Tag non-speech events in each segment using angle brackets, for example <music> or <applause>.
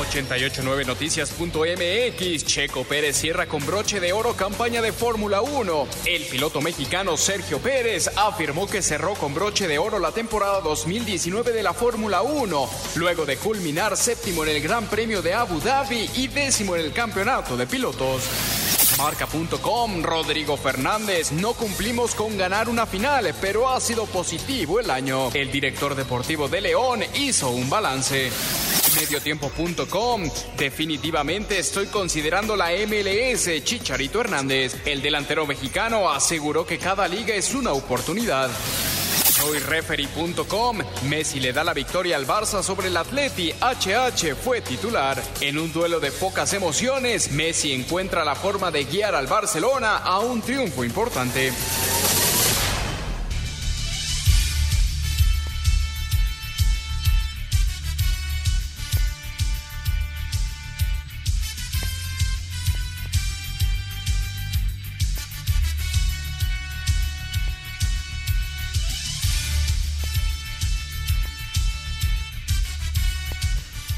889noticias.mx Checo Pérez cierra con broche de oro campaña de Fórmula 1. El piloto mexicano Sergio Pérez afirmó que cerró con broche de oro la temporada 2019 de la Fórmula 1, luego de culminar séptimo en el Gran Premio de Abu Dhabi y décimo en el Campeonato de Pilotos. Marca.com, Rodrigo Fernández, no cumplimos con ganar una final, pero ha sido positivo el año. El director deportivo de León hizo un balance. Mediotiempo.com, definitivamente estoy considerando la MLS, Chicharito Hernández. El delantero mexicano aseguró que cada liga es una oportunidad. SoyReferee.com, Messi le da la victoria al Barça sobre el Atleti, HH fue titular. En un duelo de pocas emociones, Messi encuentra la forma de guiar al Barcelona a un triunfo importante.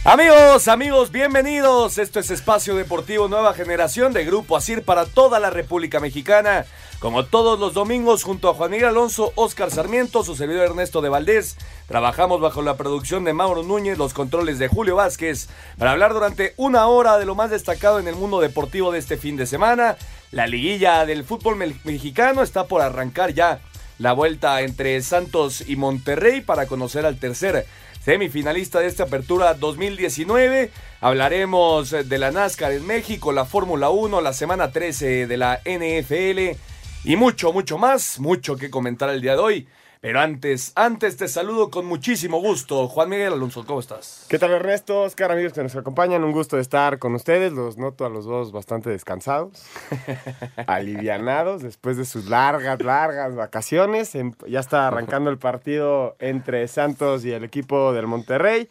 Amigos, amigos, bienvenidos. Esto es Espacio Deportivo Nueva Generación de Grupo Asir para toda la República Mexicana. Como todos los domingos, junto a Juan Miguel Alonso, Oscar Sarmiento, su servidor Ernesto de Valdés, trabajamos bajo la producción de Mauro Núñez, los controles de Julio Vázquez, para hablar durante una hora de lo más destacado en el mundo deportivo de este fin de semana. La liguilla del fútbol mexicano está por arrancar ya la vuelta entre Santos y Monterrey para conocer al tercer semifinalista de esta apertura 2019. Hablaremos de la NASCAR en México, la Fórmula 1, la semana 13 de la NFL y mucho, mucho más, mucho que comentar el día de hoy. Pero antes, antes te saludo con muchísimo gusto. Juan Miguel Alonso, ¿cómo estás? ¿Qué tal Ernesto? Oscar, amigos que nos acompañan, un gusto de estar con ustedes. Los noto a los dos bastante descansados, <laughs> alivianados después de sus largas, largas vacaciones. Em, ya está arrancando el partido entre Santos y el equipo del Monterrey.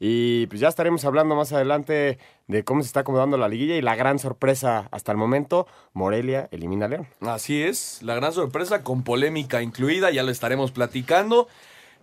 Y pues ya estaremos hablando más adelante de cómo se está acomodando la liguilla y la gran sorpresa hasta el momento, Morelia elimina a León. Así es, la gran sorpresa con polémica incluida, ya lo estaremos platicando.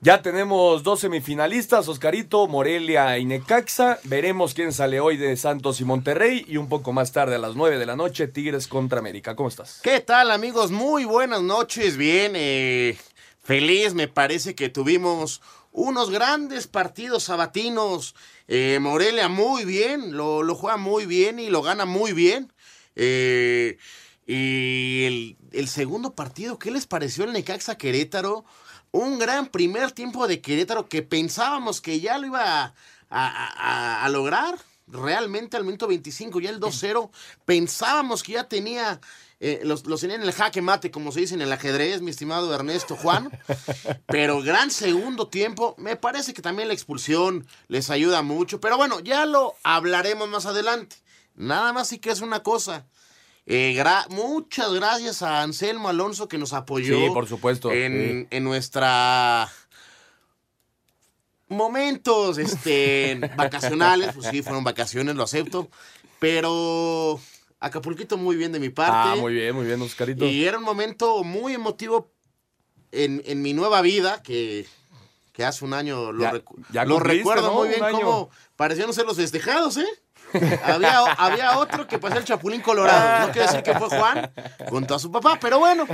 Ya tenemos dos semifinalistas, Oscarito, Morelia y Necaxa. Veremos quién sale hoy de Santos y Monterrey. Y un poco más tarde, a las 9 de la noche, Tigres contra América. ¿Cómo estás? ¿Qué tal, amigos? Muy buenas noches. Bien, eh, feliz. Me parece que tuvimos unos grandes partidos sabatinos. Eh, Morelia muy bien, lo, lo, juega muy bien y lo gana muy bien. Eh, y el, segundo partido, ¿qué les pareció el Necaxa Querétaro? Un gran primer tiempo de Querétaro que pensábamos que ya lo iba a, a, a lograr. Realmente al minuto 25, ya el 2-0, pensábamos que ya tenía eh, los, los, tenían en el jaque mate, como se dice en el ajedrez, mi estimado Ernesto Juan. <laughs> Pero gran segundo tiempo. Me parece que también la expulsión les ayuda mucho. Pero bueno, ya lo hablaremos más adelante. Nada más sí que es una cosa. Eh, muchas gracias a Anselmo Alonso que nos apoyó. Sí, por supuesto. En, en nuestra momentos este, <laughs> vacacionales. Pues sí, fueron vacaciones, lo acepto. Pero Acapulquito muy bien de mi parte. Ah, muy bien, muy bien, Oscarito. Y era un momento muy emotivo en, en mi nueva vida, que, que hace un año lo, Ya- recu- ya lo cumpliste, recuerdo ¿no? muy bien cómo parecían ser los festejados, ¿eh? había, había otro que parecía el Chapulín Colorado. No quiero decir que fue Juan junto a su papá, pero bueno.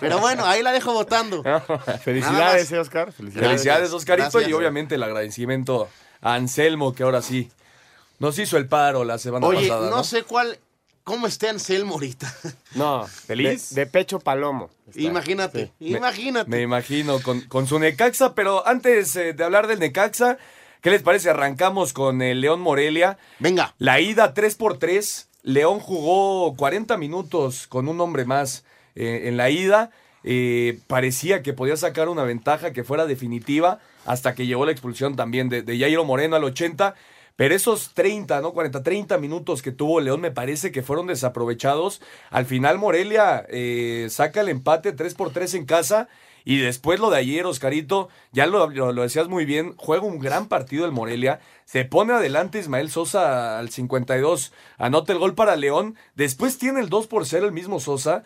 Pero bueno, ahí la dejo votando. <laughs> Felicidades, eh, Oscar. Felicidades. Felicidades, Oscarito, Gracias. y obviamente el agradecimiento a Anselmo, que ahora sí nos hizo el paro la semana Oye, pasada. no, ¿no? sé cuál cómo está Anselmo ahorita. <laughs> No, ¿Feliz? De, de pecho palomo. está. Imagínate, Sí. imagínate. Me imagino con, con su Necaxa, pero antes eh, de hablar del Necaxa, ¿qué les parece? Arrancamos con el León Morelia. Venga. La ida 3 por 3 León jugó 40 minutos con un hombre más eh, en la ida. Eh, parecía que podía sacar una ventaja que fuera definitiva hasta que llegó la expulsión también de, de Jairo Moreno al 80. Pero esos 30, ¿no? 40, 30 minutos que tuvo León me parece que fueron desaprovechados. Al final Morelia eh, saca el empate 3 por 3 en casa. Y después lo de ayer, Oscarito, ya lo, lo- decías muy bien, juega un gran partido el Morelia. Se pone adelante Ismael Sosa al 52, anota el gol para León. Después tiene el 2 por 0 el mismo Sosa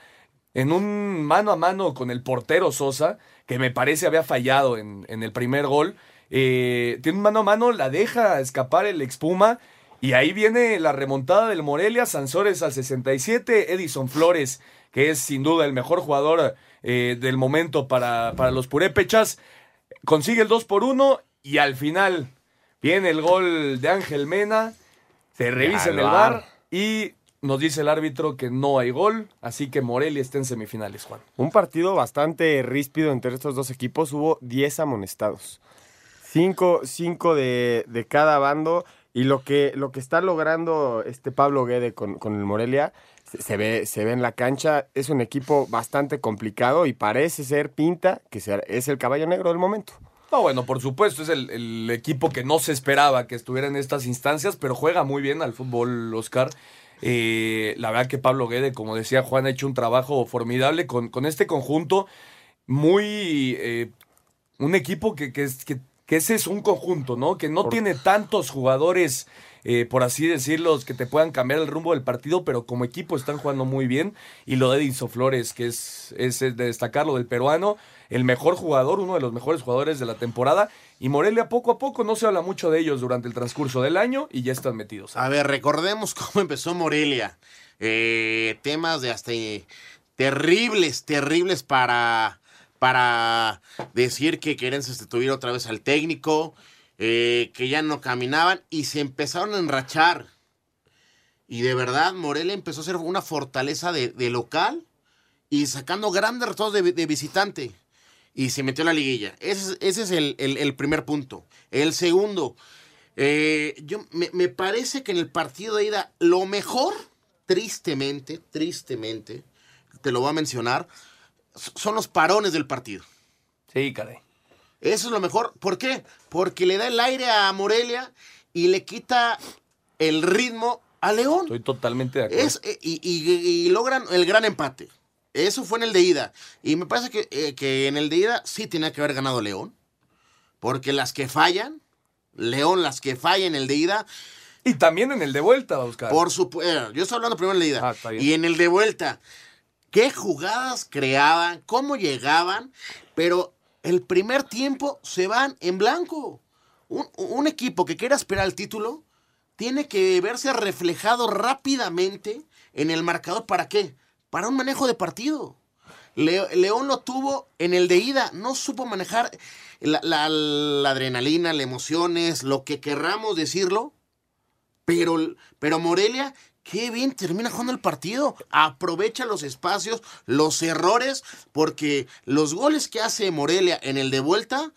en un mano a mano con el portero Sosa, que me parece había fallado en el primer gol. Eh, tiene un mano a mano, la deja escapar el expuma. Y ahí viene la remontada del Morelia, Sansores al 67, Edison Flores, que es sin duda el mejor jugador eh, del momento para, para los purépechas, consigue el 2 por 1 y al final viene el gol de Ángel Mena, se revisa en el bar y nos dice el árbitro que no hay gol, así que Morelia está en semifinales, Juan. Un partido bastante ríspido entre estos dos equipos. Hubo 10 amonestados. 5 cinco de, de cada bando. Y lo que, lo que está logrando este Pablo Guede con, con el Morelia se, se ve, se ve en la cancha. Es un equipo bastante complicado y parece ser pinta que sea- es el caballo negro del momento. No, bueno, por supuesto, es el, el equipo que no se esperaba que estuviera en estas instancias, pero juega muy bien al fútbol, Oscar. Eh, la verdad que Pablo Guede, como decía Juan, ha hecho un trabajo formidable con, con este conjunto. Muy. eh, un equipo que, que, que, que ese es un conjunto, ¿no? Que no tiene tantos jugadores, eh, por así decirlo, que te puedan cambiar el rumbo del partido, pero como equipo están jugando muy bien. Y lo de Edison Flores, que es, es de destacar, lo del peruano, el mejor jugador, uno de los mejores jugadores de la temporada. Y Morelia poco a poco, no se habla mucho de ellos durante el transcurso del año y ya están metidos. A ver, recordemos <laughs> cómo empezó Morelia. Eh, temas de hasta eh, terribles, terribles para, para decir que quieren sustituir otra vez al técnico, eh, que ya no caminaban y se empezaron a enrachar. Y de verdad, Morelia empezó a ser una fortaleza de, local y sacando grandes resultados de, visitante. Y se metió a la liguilla. Ese, es- ese es el, el- primer punto. El segundo, eh, yo, me, me parece que en el partido de ida, lo mejor, tristemente, tristemente, te lo voy a mencionar, son los parones del partido. Sí, caray. Eso es lo mejor. ¿Por qué? Porque le da el aire a Morelia y le quita el ritmo a León. Estoy totalmente de acuerdo. Es, eh, y, y- y logran el gran empate. Eso fue en el de ida. Y me parece que, eh, que en el de ida sí tenía que haber ganado León. Porque las que fallan, León, las que fallan en el de ida, Y también en el de vuelta, Oscar. por supuesto. Yo estoy hablando primero en el de ida. Ah, está bien. y en el de vuelta, qué jugadas creaban, cómo llegaban. Pero el primer tiempo se van en blanco. Un, equipo que quiera aspirar al título tiene que verse reflejado rápidamente en el marcador. ¿Para qué? Para un manejo de partido. Le- León lo tuvo en el de ida, no supo manejar la, la- la adrenalina, las emociones, lo que querramos decirlo, pero, pero Morelia, qué bien termina jugando el partido, aprovecha los espacios, los errores, porque los goles que hace Morelia en el de vuelta,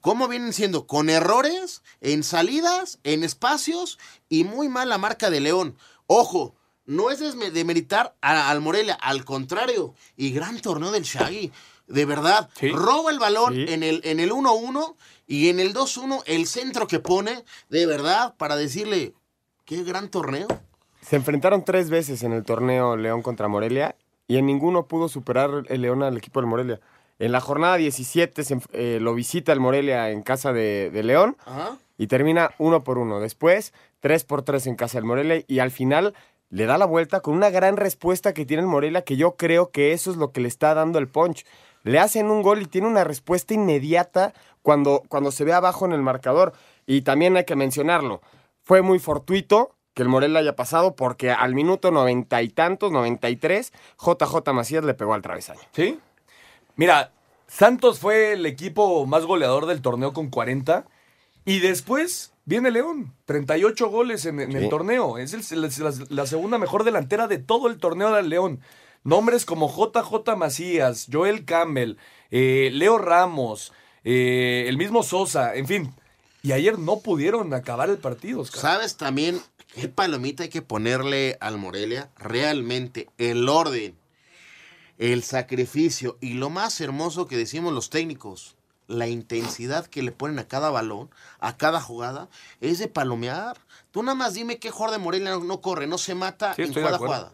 ¿cómo vienen siendo? Con errores, en salidas, en espacios y muy mala marca de León. Ojo, no es demeritar al Morelia, al contrario, y gran torneo del Shaggy. De verdad, Sí. roba el balón Sí. en el en el 1-1 y en el 2-1 el centro que pone, de verdad, para decirle, qué gran torneo. Se enfrentaron tres veces en el torneo León contra Morelia y en ninguno pudo superar el León al equipo del Morelia. En la jornada 17 se eh, lo visita el Morelia en casa de, de León Ajá. y termina uno por uno. Después, tres por tres en casa del Morelia y al final le da la vuelta con una gran respuesta que tiene el Morelia que yo creo que eso es lo que le está dando el punch. Le hacen un gol y tiene una respuesta inmediata cuando, cuando se ve abajo en el marcador. Y también hay que mencionarlo, fue muy fortuito que el Morelia haya pasado porque al minuto noventa y tantos, 93, JJ Macías le pegó al travesaño. ¿Sí? Mira, Santos fue el equipo más goleador del torneo con 40 y después viene León. 38 goles en, en el torneo. Es el- la, la- la segunda mejor delantera de todo el torneo del León. Nombres como JJ Macías, Joel Campbell, eh, Leo Ramos, eh, el mismo Sosa, en fin. Y ayer no pudieron acabar el partido, Oscar. ¿Sabes también qué palomita hay que ponerle al Morelia? Realmente el orden, el sacrificio y lo más hermoso que decimos los técnicos, la intensidad que le ponen a cada balón, a cada jugada, es de palomear. Tú nada más dime qué jugador de Morelia no, no corre, no se mata Sí, en cada jugada.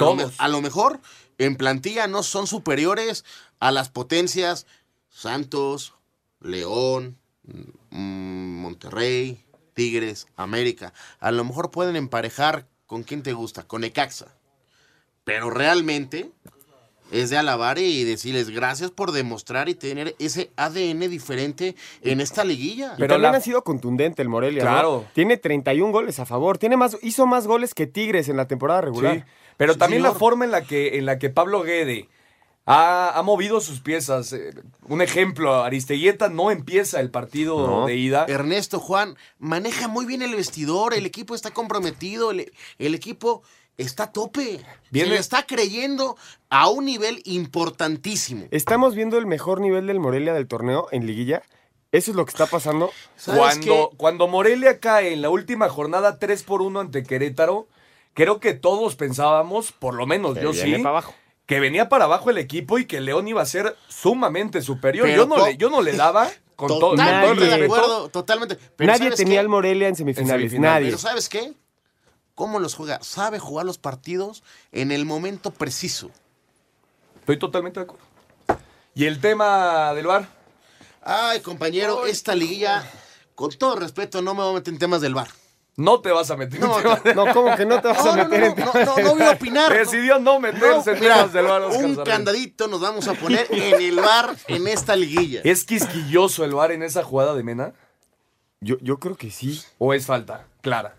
Lo, a lo mejor en plantilla no son superiores a las potencias Santos, León, mm, Monterrey, Tigres, América. A lo mejor pueden emparejar con quién te gusta, con Ecaxa. Pero realmente es de alabar y decirles gracias por demostrar y tener ese ADN diferente en esta liguilla. Pero Pero también la- ha sido contundente el Morelia, ¿no? Claro. Tiene 31 goles a favor. Tiene más, hizo más goles que Tigres en la temporada regular. Sí, Pero Sí, también la forma en la que, en la que Pablo Guede ha, ha movido sus piezas. eh, un ejemplo, Aristeguieta no empieza el partido No. de ida. Ernesto Juan maneja muy bien el vestidor, el equipo está comprometido, el, el equipo está a tope. Viene- Se le está creyendo a un nivel importantísimo. Estamos viendo el mejor nivel del Morelia del torneo en liguilla. Eso es lo que está pasando. ¿Sabes Cuando, qué? cuando Morelia cae en la última jornada 3 por 1 ante Querétaro, creo que todos pensábamos, por lo menos yo viene sí, para abajo. Que venía para abajo el equipo y que León iba a ser sumamente superior. Pero yo, no le, yo no le <laughs> daba, con todo, Totalmente de acuerdo, totalmente. Pero Nadie ¿sabes tenía al Morelia en semifinales. semifinales. Nadie. Pero ¿sabes qué? ¿Cómo los juega? Sabe jugar los partidos en el momento preciso. Estoy totalmente de acuerdo. ¿Y el tema del bar? Ay, compañero, esta liguilla, con todo respeto, no me voy a meter en temas del bar. No te vas a meter en No, temas de- No, ¿cómo que no te vas No, a no, meter no, en no, no, no voy a opinar. no. Decidió no meterse en Mira, temas del bar. Oscar un candadito nos vamos a poner en el bar en esta liguilla. ¿Es quisquilloso el bar en esa jugada de Mena? Yo, yo creo que sí. ¿O es falta? Clara.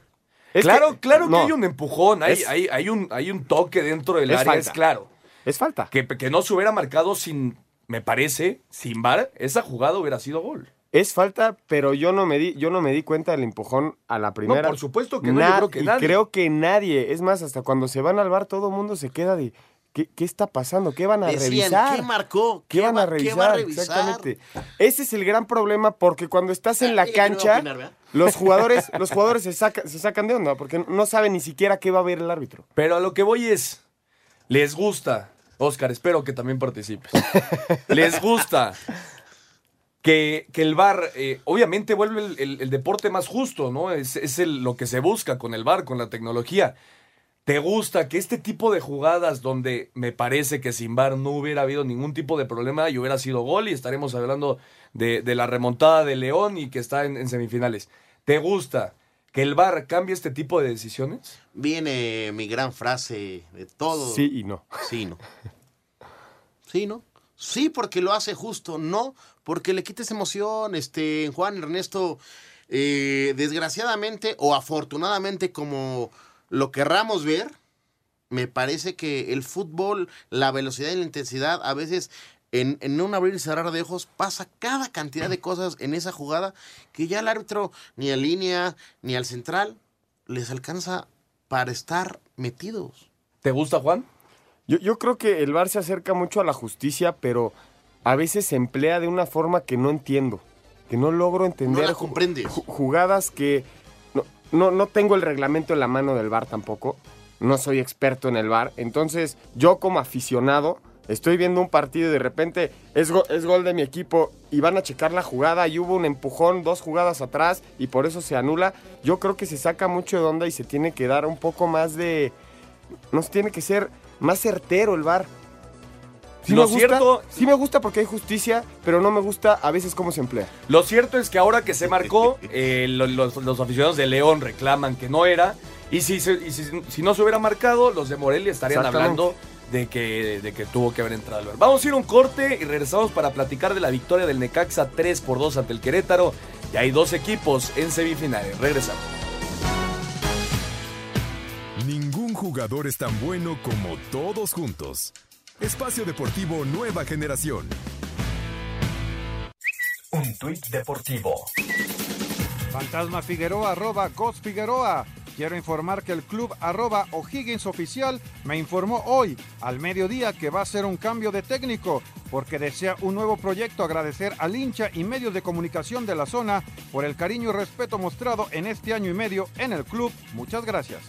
Es claro, que- claro que hay un empujón, hay, Es- hay, hay un, hay un toque dentro del Es área, falta. es claro. Es falta. Que, que no se hubiera marcado sin, me parece, sin bar, esa jugada hubiera sido gol. Es falta, pero yo no me di, yo no me di cuenta del empujón a la primera. por supuesto que no, yo creo que nadie. creo que nadie. Es más, hasta cuando se van al bar, todo el mundo se queda de. ¿Qué, qué está pasando? ¿Qué van a Decían, revisar? ¿qué marcó? ¿Qué van a va- revisar? ¿Qué va a revisar? Exactamente. Ese es el gran problema porque cuando estás en la Ah, ella que no va a cancha, los jugadores, <laughs> los jugadores se, saca- se sacan de onda porque no saben ni siquiera qué va a ver el árbitro. Pero a lo que voy es, les gusta, Oscar, espero que también participes. <laughs> les gusta que, que el bar, obviamente vuelve el, el- el deporte más justo, ¿no? Es, es el- lo que se busca con el bar, con la tecnología. ¿Te gusta que este tipo de jugadas donde me parece que sin bar no hubiera habido ningún tipo de problema y hubiera sido gol y estaremos hablando de, de la remontada de León y que está en, en semifinales? ¿Te gusta que el bar cambie este tipo de decisiones? Viene mi gran frase de todo. Sí y no. Sí, no. Sí, ¿no? Sí, porque lo hace justo, no, porque le quites emoción, este, Juan Ernesto, eh, desgraciadamente o afortunadamente como lo querramos ver, me parece que el fútbol, la velocidad y la intensidad, a veces en, en un abrir y cerrar de ojos pasa cada cantidad de cosas en esa jugada que ya el árbitro ni a línea ni al central les alcanza para estar metidos. ¿Te gusta, Juan? Yo, yo creo que el VAR se acerca mucho a la justicia, pero a veces se emplea de una forma que no entiendo, que no logro entender. No la comprendes. ju- Jugadas que no, no, no tengo el reglamento en la mano del VAR tampoco, no soy experto en el VAR, entonces yo como aficionado estoy viendo un partido y de repente es, go- es gol de mi equipo y van a checar la jugada y hubo un empujón dos jugadas atrás y por eso se anula. Yo creo que se saca mucho de onda y se tiene que dar un poco más de... Nos tiene que ser más certero el VAR. Sí Lo me gusta, cierto- sí me gusta porque hay justicia, pero no me gusta a veces cómo se emplea. Lo cierto es que ahora que se marcó, <laughs> eh, lo- los, los aficionados de León reclaman que no era. Y si, se- y si, si no se hubiera marcado, los de Morelia estarían hablando de que, de que tuvo que haber entrado el VAR. Vamos a ir a un corte y regresamos para platicar de la victoria del Necaxa 3 por 2 ante el Querétaro. Y hay dos equipos en semifinales. Regresamos. Ningún jugador es tan bueno como todos juntos. Espacio Deportivo Nueva Generación. Un tuit deportivo. Fantasma Figueroa arroba Ghost Figueroa. Quiero informar que el club arroba O'Higgins Oficial me informó hoy al mediodía que va a ser un cambio de técnico porque desea un nuevo proyecto. Agradecer al hincha y medios de comunicación de la zona por el cariño y respeto mostrado en este año y medio en el club. Muchas gracias.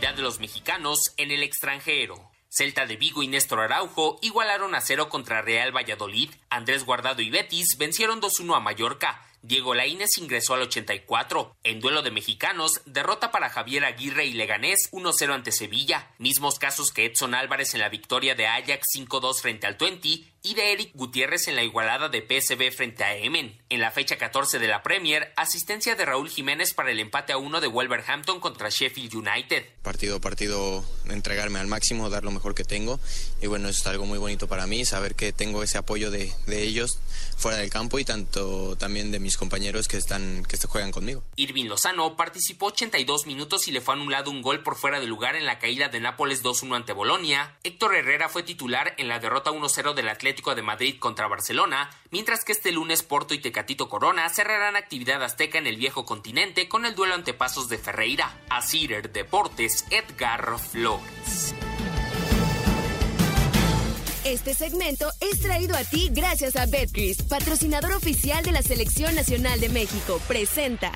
De los mexicanos en el extranjero. Celta de Vigo y Néstor Araujo igualaron a cero contra Real Valladolid. Andrés Guardado y Betis vencieron 2-1 a Mallorca. Diego Laínez ingresó al 84. En duelo de mexicanos, derrota para Javier Aguirre y Leganés 1-0 ante Sevilla. Mismos casos que Edson Álvarez en la victoria de Ajax 5-2 frente al 20 y de Eric Gutiérrez en la igualada de PSB frente a Emen. En la fecha 14 de la Premier, asistencia de Raúl Jiménez para el empate a uno de Wolverhampton contra Sheffield United. Partido a partido, entregarme al máximo, dar lo mejor que tengo. Y bueno, eso es algo muy bonito para mí, saber que tengo ese apoyo de, de ellos fuera del campo y tanto también de mis compañeros que están que juegan conmigo. Irving Lozano participó 82 minutos y le fue anulado un gol por fuera de lugar en la caída de Nápoles 2-1 ante Bolonia. Héctor Herrera fue titular en la derrota 1-0 del Atlético de Madrid contra Barcelona, mientras que este lunes Porto y Tecatito Corona cerrarán actividad azteca en el viejo continente con el duelo ante Pasos de Ferreira. A Cider Deportes, Edgar Flores. Este segmento es traído a ti gracias a Betcris, patrocinador oficial de la Selección Nacional de México. Presenta.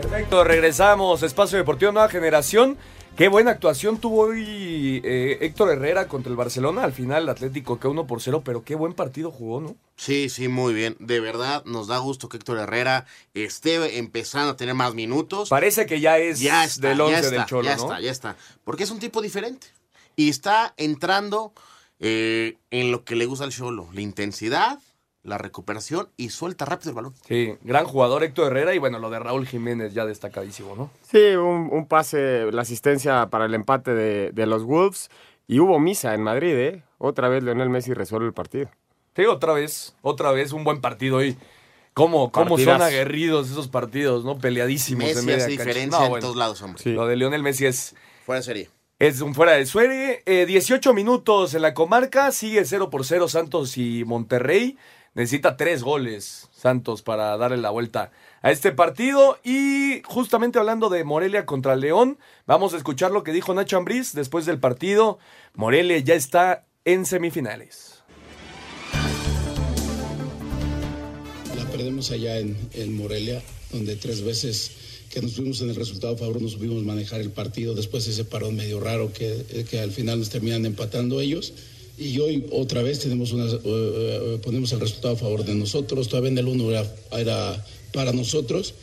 Perfecto, regresamos. Espacio Deportivo Nueva Generación. Qué buena actuación tuvo hoy eh, Héctor Herrera contra el Barcelona. Al final, el Atlético que 1 por 0, pero qué buen partido jugó, ¿no? Sí, sí, muy bien. De verdad, nos da gusto que Héctor Herrera esté empezando a tener más minutos. Parece que ya es ya está, del 11 ya está, del Cholo, ya ¿no? está, ya está. Porque es un tipo diferente. Y está entrando eh, en lo que le gusta al Cholo. La intensidad, la recuperación y suelta rápido el balón. Sí, gran jugador Héctor Herrera y bueno, lo de Raúl Jiménez ya destacadísimo, ¿no? Sí, un, un pase, la asistencia para el empate de, de los Wolves. Y hubo misa en Madrid, ¿eh? Otra vez Leonel Messi resuelve el partido. Sí, otra vez, otra vez un buen partido hoy. ¿Cómo, cómo son aguerridos esos partidos, ¿no? Peleadísimos Messi en media hace diferencia No, en bueno, todos lados, hombre. Sí. Lo de Lionel Messi es, Fuera de serie. es un fuera de suerte. Eh, 18 minutos en la comarca, sigue 0 por 0 Santos y Monterrey. Necesita tres goles Santos para darle la vuelta a este partido. Y justamente hablando de Morelia contra León, vamos a escuchar lo que dijo Nacho Ambriz después del partido. Morelia ya está en semifinales. La perdemos allá en, en Morelia, donde tres veces que nos fuimos en el resultado favor no supimos manejar el partido. Después ese parón medio raro que, que al final nos terminan empatando ellos. Y hoy otra vez tenemos una, eh, eh, ponemos el resultado a favor de nosotros. Todavía en el uno era, era para nosotros.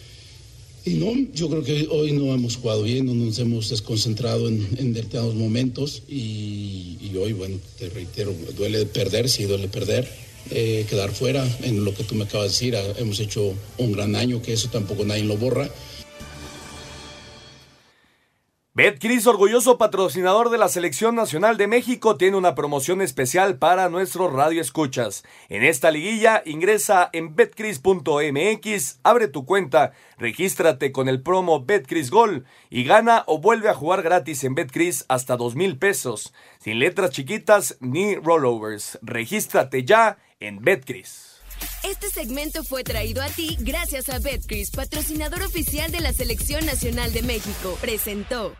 Y no, yo creo que hoy no hemos jugado bien, no nos hemos desconcentrado en, determinados momentos. Y, y hoy, bueno, te reitero, duele perder, sí duele perder eh, quedar fuera en lo que tú me acabas de decir. ah, Hemos hecho un gran año, que eso tampoco nadie lo borra. Betcris, orgulloso patrocinador de la Selección Nacional de México, tiene una promoción especial para nuestros radioescuchas. En esta liguilla, ingresa en betcris.mx, abre tu cuenta, regístrate con el promo Betcris Gol y gana o vuelve a jugar gratis en Betcris hasta dos mil pesos, sin letras chiquitas ni rollovers. Regístrate ya en Betcris. Este segmento fue traído a ti gracias a Betcris, patrocinador oficial de la Selección Nacional de México. Presentó.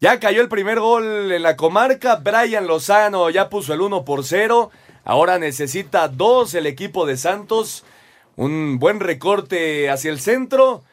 Ya cayó el primer gol en la comarca. Brian Lozano ya puso el 1 por 0. Ahora necesita dos el equipo de Santos. Un buen recorte hacia el centro.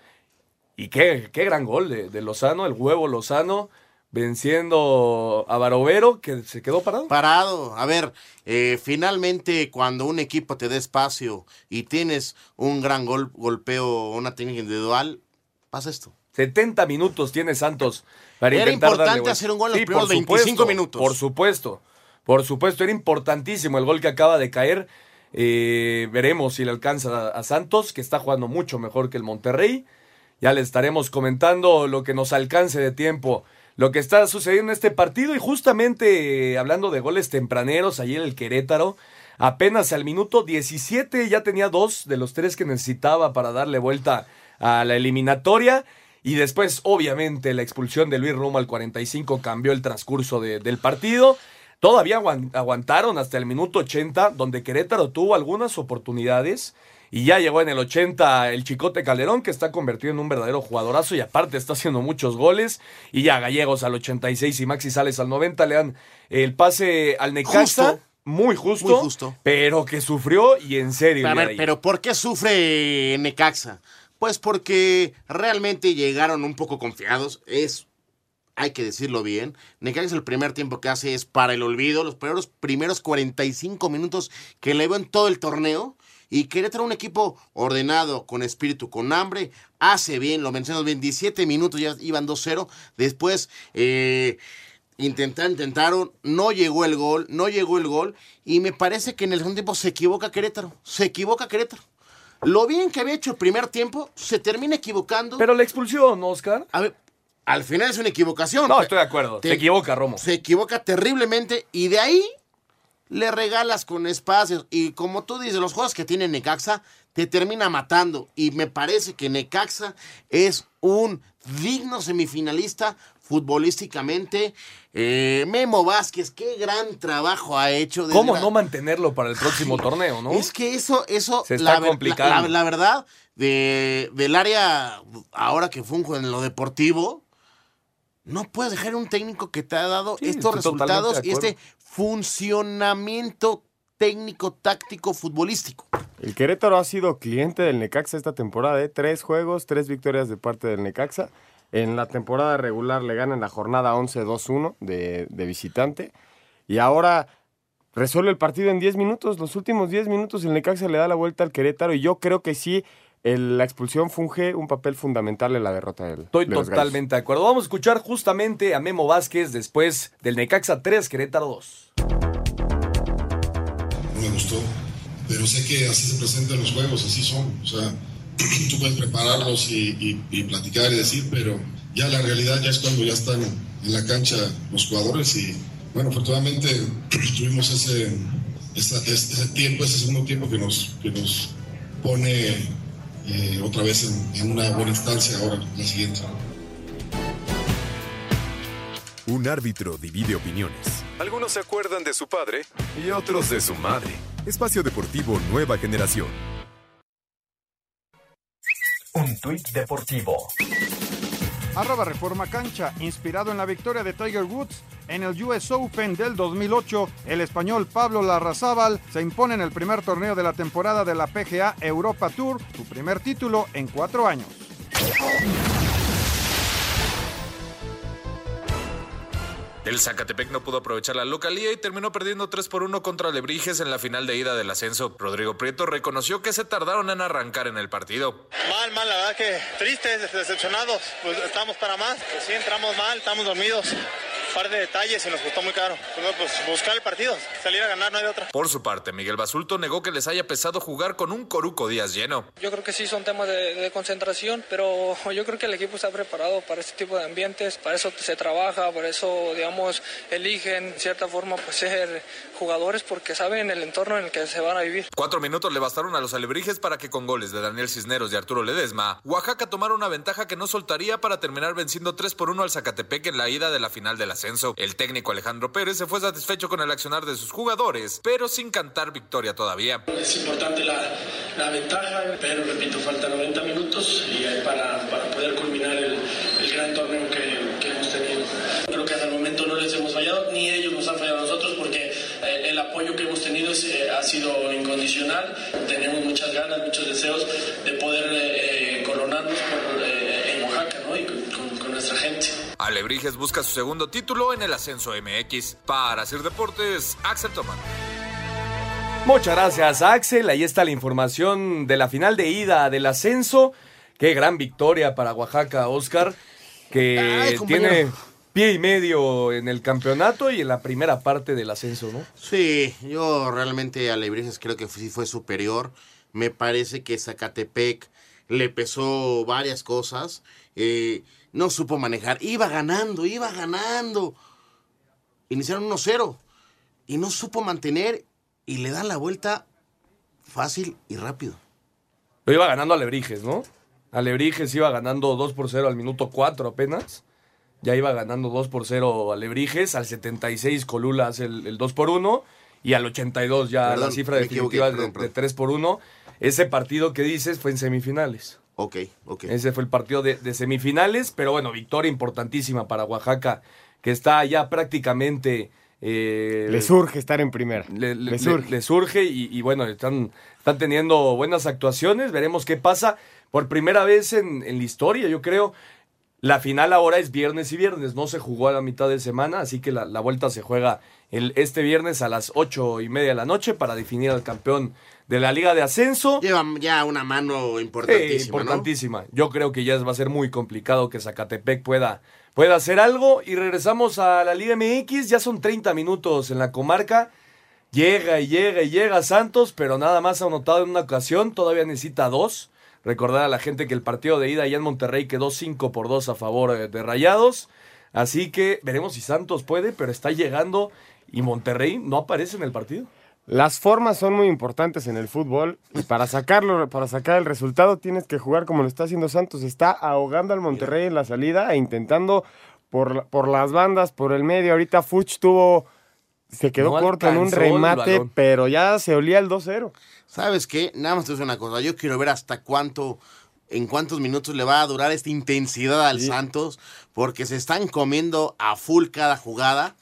Y qué, qué gran gol de, Lozano, el huevo Lozano, venciendo a Barovero, que se quedó parado. Parado. A ver, eh, finalmente cuando un equipo te da espacio y tienes un gran gol, golpeo, una técnica individual, pasa esto. 70 minutos tiene Santos para Era intentar darle importante hacer un gol en los Sí, primeros por 25 supuesto, minutos. Por supuesto, por supuesto, era importantísimo el gol que acaba de caer. Eh, veremos si le alcanza a Santos, que está jugando mucho mejor que el Monterrey. Ya le estaremos comentando lo que nos alcance de tiempo, lo que está sucediendo en este partido. Y justamente eh, hablando de goles tempraneros, ayer el Querétaro, apenas al minuto 17 ya tenía dos de los tres que necesitaba para darle vuelta a la eliminatoria. Y después, obviamente, la expulsión de Luis Romo al 45 cambió el transcurso de- del partido. Todavía aguantaron hasta el minuto 80, donde Querétaro tuvo algunas oportunidades. Y ya llegó en el 80 el Chicote Calderón, que está convertido en un verdadero jugadorazo y aparte está haciendo muchos goles. Y ya Gallegos al 86 y Maxi Sales al 90 le dan el pase al Necaxa. Muy justo, Muy justo. pero que sufrió y en serio. A ver, pero ¿por qué sufre Necaxa? Pues porque realmente llegaron un poco confiados. Es, hay que decirlo bien. Necaxa el primer tiempo que hace es para el olvido. Los primeros, primeros 45 minutos que le veo en todo el torneo. Y Querétaro, un equipo ordenado, con espíritu, con hambre, hace bien, lo mencionas bien, 17 minutos ya iban 2-0. Después, eh, intentaron, intentaron, no llegó el gol, no llegó el gol. Y me parece que en el segundo tiempo se equivoca Querétaro, se equivoca Querétaro. Lo bien que había hecho el primer tiempo, se termina equivocando. Pero la expulsión, ¿no, Oscar? A ver, al final es una equivocación. No, estoy de acuerdo. Te- Se equivoca, Romo. Se equivoca terriblemente y de ahí le regalas con espacios. Y como tú dices, los juegos que tiene Necaxa te termina matando. Y me parece que Necaxa es un digno semifinalista futbolísticamente. Eh, Memo Vázquez, qué gran trabajo ha hecho. ¿Cómo no mantenerlo para el próximo torneo, no? es que eso, eso, Se está la, complicando. la- la- la verdad, de, del área, ahora que funjo en lo deportivo, no puedes dejar un técnico que te ha dado Sí, estos resultados y este funcionamiento técnico, táctico, futbolístico. El Querétaro ha sido cliente del Necaxa esta temporada, ¿eh? Tres juegos, tres victorias de parte del Necaxa. En la temporada regular le ganan la jornada 11-2-1 de, de visitante. Y ahora resuelve el partido en 10 minutos. Los últimos 10 minutos el Necaxa le da la vuelta al Querétaro. Y yo creo que sí, el- la expulsión funge un papel fundamental en la derrota del Estoy de totalmente de acuerdo. Vamos a escuchar justamente a Memo Vázquez después del Necaxa 3, Querétaro 2. no me gustó. Pero sé que así se presentan los juegos, así son. O sea, tú puedes prepararlos y, y- y platicar y decir, pero ya la realidad ya es cuando ya están en la cancha los jugadores y bueno, afortunadamente <clears throat> tuvimos ese, ese, ese tiempo, ese segundo tiempo que nos, que nos pone eh, otra vez en, en una buena instancia ahora, la siguiente. Un árbitro divide opiniones. Algunos se acuerdan de su padre y otros de su madre. Espacio Deportivo Nueva Generación. Un tuit deportivo. Arroba Reforma Cancha, inspirado en la victoria de Tiger Woods en el US Open del 2008, el español Pablo Larrazábal se impone en el primer torneo de la temporada de la PGA Europa Tour, su primer título en cuatro años. El Zacatepec no pudo aprovechar la localía y terminó perdiendo 3 por 1 contra Lebrijes en la final de ida del ascenso. Rodrigo Prieto reconoció que se tardaron en arrancar en el partido. Mal, mal, la verdad que tristes, decepcionados. Pues estamos para más. Pues sí, entramos mal, estamos dormidos. Un par de detalles y nos costó muy caro. Pues, no, pues buscar el partido, salir a ganar, no hay de otra. Por su parte, Miguel Basulto negó que les haya pesado jugar con un Coruco Díaz lleno. Yo creo que sí son temas de, de concentración, pero yo creo que el equipo está preparado para este tipo de ambientes, para eso se trabaja, por eso, digamos, eligen en cierta forma pues, ser jugadores porque saben el entorno en el que se van a vivir. Cuatro minutos le bastaron a los alebrijes para que con goles de Daniel Cisneros y Arturo Ledesma, Oaxaca tomara una ventaja que no soltaría para terminar venciendo 3 por 1 al Zacatepec en la ida de la final del El técnico Alejandro Pérez se fue satisfecho con el accionar de sus jugadores, pero sin cantar victoria todavía. Es importante la, la ventaja, pero repito, faltan 90 minutos y para, para poder culminar el, el gran torneo que, que hemos tenido. Creo que hasta el momento no les hemos fallado, ni ellos nos han fallado a nosotros, porque eh, el apoyo que hemos tenido es, eh, ha sido incondicional. Tenemos muchas ganas, muchos deseos de poder eh, Alebrijes busca su segundo título en el ascenso MX. Para hacer deportes, Axel Tomán. Muchas gracias, Axel. Ahí está la información de la final de ida del ascenso. Qué gran victoria para Oaxaca, Oscar, que Ay, tiene pie y medio en el campeonato y en la primera parte del ascenso, ¿no? Sí, yo realmente a Lebrijes creo que sí fue superior. Me parece que Zacatepec le pesó varias cosas. Eh, no supo manejar. Iba ganando, iba ganando. Iniciaron 1-0 y no supo mantener y le dan la vuelta fácil y rápido. Lo iba ganando Alebrijes, ¿no? Alebrijes iba ganando 2 por 0 al minuto 4 apenas. Ya iba ganando 2 por 0 Alebrijes. Al 76 Colula hace el, el 2 por 1. Y al 82 ya Perdón, la cifra definitiva de- perdón, de, 3 por 1. Ese partido que dices fue en semifinales. Ok, ok. Ese fue el partido de, de semifinales, pero bueno, victoria importantísima para Oaxaca, que está ya prácticamente... eh, Le surge estar en primera. le, Le le- surge. le surge y, y bueno, están, están teniendo buenas actuaciones. Veremos qué pasa. Por primera vez en, en la historia, yo creo. La final ahora es viernes y viernes. No se jugó a la mitad de semana, así que la, la vuelta se juega el, este viernes a las ocho y media de la noche para definir al campeón de la Liga de Ascenso. Lleva ya una mano importantísima, ¿no? importantísima. Yo creo que ya va a ser muy complicado que Zacatepec pueda, pueda hacer algo. Y regresamos a la Liga MX. Ya son 30 minutos en la comarca. Llega y llega y llega Santos, pero nada más ha anotado en una ocasión. Todavía necesita dos. Recordar a la gente que el partido de ida allá en Monterrey quedó 5 por 2 a favor eh, de Rayados. Así que veremos si Santos puede, pero está llegando y Monterrey no aparece en el partido. Las formas son muy importantes en el fútbol y para sacarlo, para sacar el resultado tienes que jugar como lo está haciendo Santos. Está ahogando al Monterrey en la salida e intentando por, por las bandas, por el medio. Ahorita Fuch tuvo, se quedó No corto en un remate, pero ya se olía el 2-0. ¿Sabes qué? Nada más te voy a decir una cosa. Yo quiero ver hasta cuánto, en cuántos minutos le va a durar esta intensidad al Santos, porque se están comiendo a full cada jugada.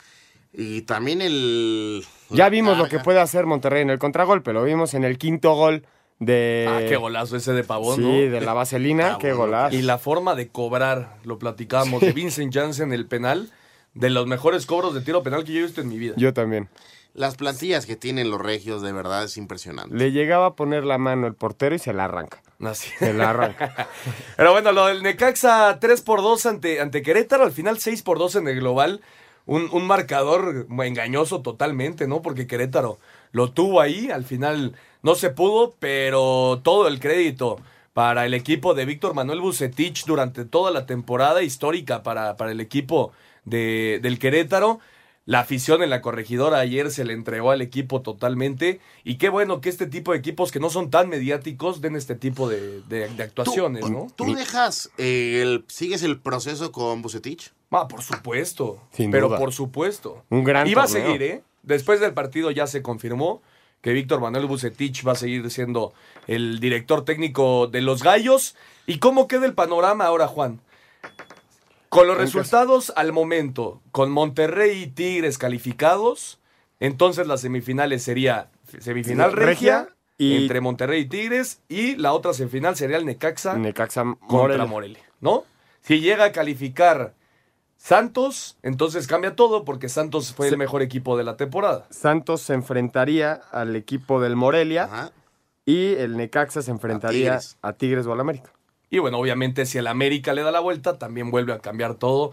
Y también el. Ya vimos lo que puede hacer Monterrey en el contragolpe, lo vimos en el quinto gol de... Ah, qué golazo ese de Pavón, Sí, ¿no? de la vaselina, qué golazo. Y la forma de cobrar, lo platicábamos, de Vincent Janssen, el penal, de los mejores cobros de tiro penal que yo he visto en mi vida. Yo también. Las plantillas que tienen los regios, de verdad, es impresionante. Le llegaba a poner la mano el portero y se la arranca. Así. Se la arranca. <laughs> Pero bueno, lo del Necaxa 3 por 2 ante, ante Querétaro, al final 6 por 2 en el global. Un, un marcador engañoso totalmente, ¿no? Porque Querétaro lo tuvo ahí, al final no se pudo, pero todo el crédito para el equipo de Víctor Manuel Bucetich durante toda la temporada histórica para, para el equipo de, del Querétaro. La afición en la corregidora ayer se le entregó al equipo totalmente. Y qué bueno que este tipo de equipos que no son tan mediáticos den este tipo de, de- de actuaciones, ¿no? ¿Tú dejas, eh, el, sigues el proceso con Bucetich? Ah, por supuesto. Sin pero duda. por supuesto. Un gran Y va a seguir, ¿eh? Después del partido ya se confirmó que Víctor Manuel Bucetich va a seguir siendo el director técnico de los Gallos. ¿Y cómo queda el panorama ahora, Juan? Con los En resultados al momento, con Monterrey y Tigres calificados, entonces las semifinales sería semifinal Sí, regia, regia y- entre Monterrey y Tigres y la otra semifinal sería el Necaxa Necaxa contra Morelia. ¿no? Si llega a calificar Santos, entonces cambia todo porque Santos fue el mejor equipo de la temporada. Santos se enfrentaría al equipo del Morelia y el Necaxa se enfrentaría Tigres. a Tigres, o al América. Y bueno, obviamente si el América le da la vuelta, también vuelve a cambiar todo.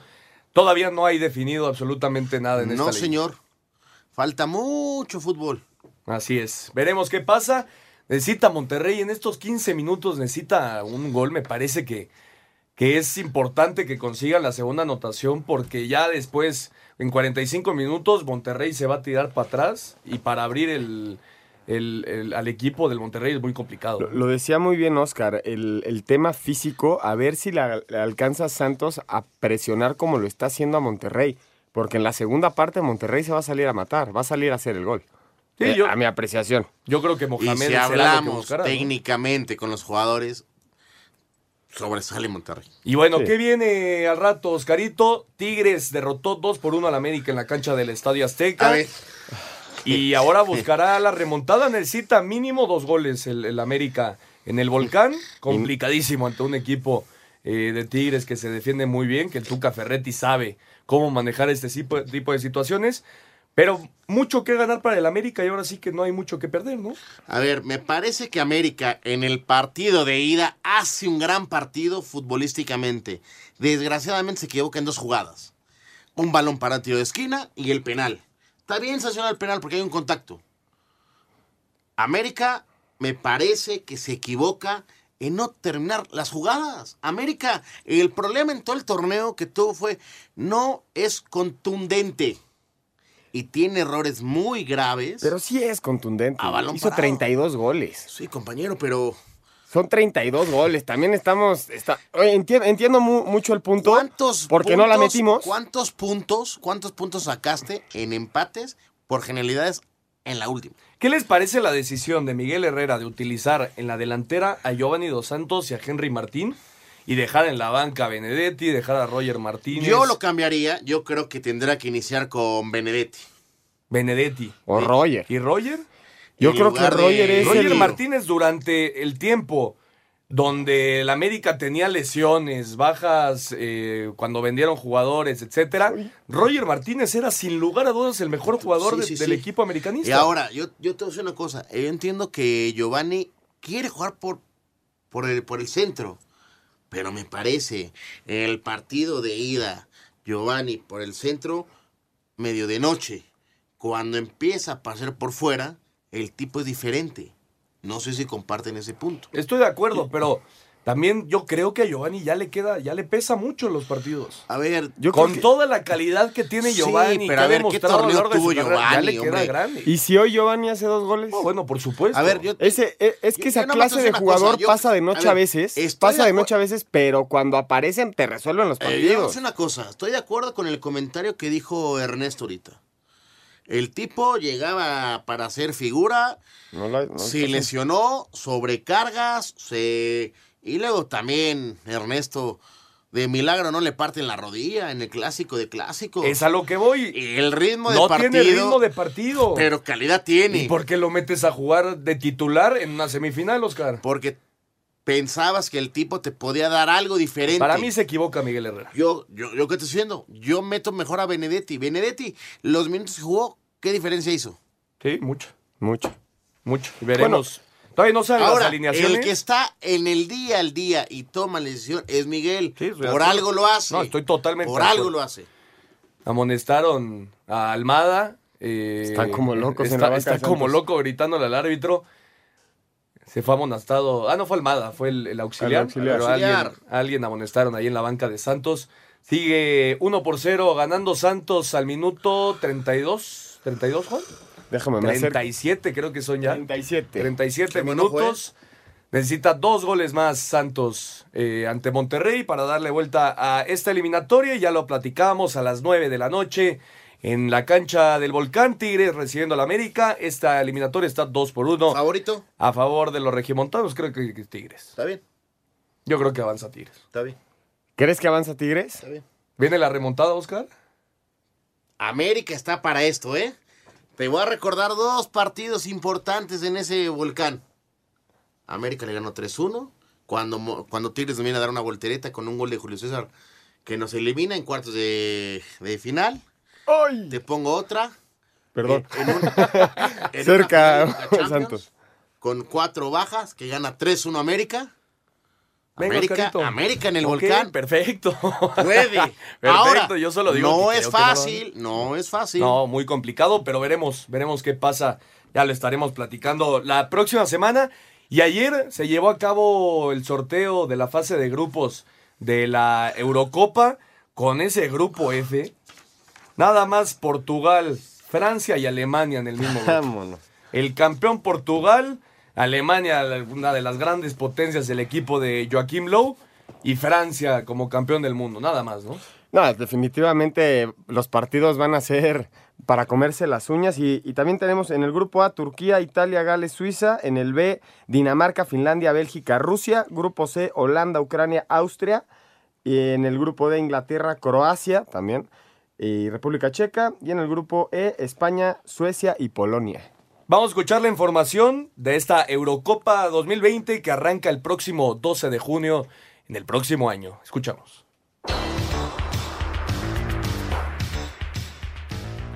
Todavía no hay definido absolutamente nada en esta No, liga. señor. Falta mucho fútbol. Así es. Veremos qué pasa. Necesita Monterrey en estos 15 minutos, necesita un gol. Me parece que, que es importante que consigan la segunda anotación porque ya después, en 45 minutos, Monterrey se va a tirar para atrás y para abrir el, el- el- al equipo del Monterrey es muy complicado. Lo, lo decía muy bien Oscar, el, el tema físico, a ver si la- le alcanza Santos a presionar como lo está haciendo a Monterrey. Porque en la segunda parte Monterrey se va a salir a matar, va a salir a hacer el gol. Sí, Eh, yo- a mi apreciación. Yo creo que Y Mohamed si será lo que hablamos buscará, ¿no? técnicamente con los jugadores, sobresale Monterrey. Y bueno, Sí. ¿qué viene al rato, Oscarito? Tigres derrotó 2 por 1 al América en la cancha del Estadio Azteca. A ver. Y <laughs> ahora buscará la remontada. Necesita mínimo dos goles el, el América en el volcán. <laughs> Complicadísimo ante un equipo eh, de Tigres que se defiende muy bien, que el Tuca Ferretti sabe cómo manejar este tipo, tipo de situaciones. Pero mucho que ganar para el América y ahora sí que no hay mucho que perder, ¿no? A ver, me parece que América en el partido de ida hace un gran partido futbolísticamente. Desgraciadamente se equivoca en dos jugadas. Un balón para tiro de esquina y el penal. Está bien sancionar el penal porque hay un contacto. América me parece que se equivoca en no terminar las jugadas. América, el problema en todo el torneo que tuvo fue no es contundente y tiene errores muy graves. Pero sí es contundente. A balón Hizo parado. 32 goles. Sí, compañero, pero Son 32 goles. También estamos. Está, entiendo mu- mucho el punto. ¿Cuántos Porque no la puntos- metimos. ¿Cuántos puntos, cuántos puntos sacaste en empates por generalidades en la última? ¿Qué les parece la decisión de Miguel Herrera de utilizar en la delantera a Giovanni Dos Santos y a Henry Martín y dejar en la banca a Benedetti, dejar a Roger Martínez? Yo lo cambiaría. Yo creo que tendrá que iniciar con Benedetti. Benedetti. O Roger. ¿Y Roger? Yo creo que de- Roger es. Roger el- Martínez durante el tiempo donde el América tenía lesiones, bajas, eh, cuando vendieron jugadores, etcétera, Roger Martínez era sin lugar a dudas el mejor jugador Sí, de- sí, del equipo americanista. Y ahora, yo, yo te voy a decir una cosa. Yo entiendo que Giovanni quiere jugar por, por, el, por el centro. Pero me parece, el partido de ida, Giovanni por el centro, medio de noche. Cuando empieza a pasar por fuera, el tipo es diferente. No sé si comparten ese punto. Estoy de acuerdo, pero también yo creo que a Giovanni ya le queda, ya le pesa mucho en los partidos. A ver, Yo Con creo que- toda la calidad que tiene Sí, Giovanni, pero que a ha ver, ¿qué torneo tuvo Giovanni, le queda hombre? grande. ¿Y si hoy Giovanni hace dos goles? No, bueno, por supuesto. A ver, yo, Ese, e- es que Yo- esa yo clase de jugador cosa, yo- pasa de a noche ver, a veces, pasa de de noche a veces, pero cuando aparecen te resuelven los Eh, partidos. decir una cosa, estoy de acuerdo con el comentario que dijo Ernesto ahorita. El tipo llegaba para hacer figura, No la- no se lesionó, sobrecargas, se... y luego también Ernesto de milagro no le parten la rodilla en el clásico de clásicos. Es a lo que voy. El ritmo de no partido, tiene ritmo de partido. pero calidad tiene. ¿Y por qué lo metes a jugar de titular en una semifinal, Oscar? Porque pensabas que el tipo te podía dar algo diferente. Para mí se equivoca Miguel Herrera. Yo, yo, yo, ¿qué te estoy diciendo? Yo meto mejor a Benedetti. Benedetti, los minutos que jugó, ¿qué diferencia hizo? Sí, mucho, Mucho. mucho. Veremos. Todavía no saben las Ahora, alineaciones. el que está en el día al día y toma la decisión es Miguel. Sí, Por algo lo hace. No, estoy totalmente Por algo lo hace. Amonestaron a Almada. eh, Están como locos en Está, la banca está como loco gritándole al árbitro. Se fue amonestado. Ah, no fue Almada, fue el, el auxiliar. El auxiliar. Pero Auxiliar. Alguien, alguien amonestaron ahí en la banca de Santos. Sigue 1 por 0 ganando Santos al minuto 32. ¿32, Juan? Déjame me acerco. 37 creo que son ya. 37. 37 Qué bueno minutos. Necesita dos goles más Santos eh, ante Monterrey para darle vuelta a esta eliminatoria. Ya lo platicamos a las 9 de la noche en la cancha del Volcán Tigres recibiendo al América. Esta eliminatoria está 2 por 1 ¿Favorito? a favor de los regimontanos. Creo que Tigres. Está bien, Yo creo que avanza Tigres. está bien, ¿Crees que avanza Tigres? está bien. ¿Viene la remontada, Oscar? América está para esto, ¿eh? Te voy a recordar dos partidos importantes en ese volcán. América le ganó 3-1. Cuando, cuando Tigres nos viene a dar una voltereta con un gol de Julio César que nos elimina en cuartos de, de final. ¡Ay! Te pongo otra. Perdón. En un- <laughs> en Cerca, Santos. Con cuatro bajas, que gana 3-1 América. Venga, América, Oscarito. América en el volcán. Perfecto. Puede. <laughs> Perfecto, Ahora, yo solo digo no que es no fácil, no es fácil. No, muy complicado, pero veremos, veremos qué pasa. Ya lo estaremos platicando la próxima semana. Y ayer se llevó a cabo el sorteo de la fase de grupos de la Eurocopa con ese grupo F. Nada más Portugal, Francia y Alemania en el mismo <laughs> grupo. Vámonos. El campeón Portugal, Alemania, una de las grandes potencias del equipo de Joaquim Lowe, y Francia como campeón del mundo. Nada más, ¿no? No, definitivamente los partidos van a ser para comerse las uñas y, y también tenemos en el grupo A Turquía, Italia, Gales, Suiza, en el B Dinamarca, Finlandia, Bélgica, Rusia, grupo C Holanda, Ucrania, Austria y en el grupo D Inglaterra, Croacia también y República Checa y en el grupo E España, Suecia y Polonia. Vamos a escuchar la información de esta Eurocopa 2020 que arranca el próximo 12 de junio en el próximo año. Escuchamos.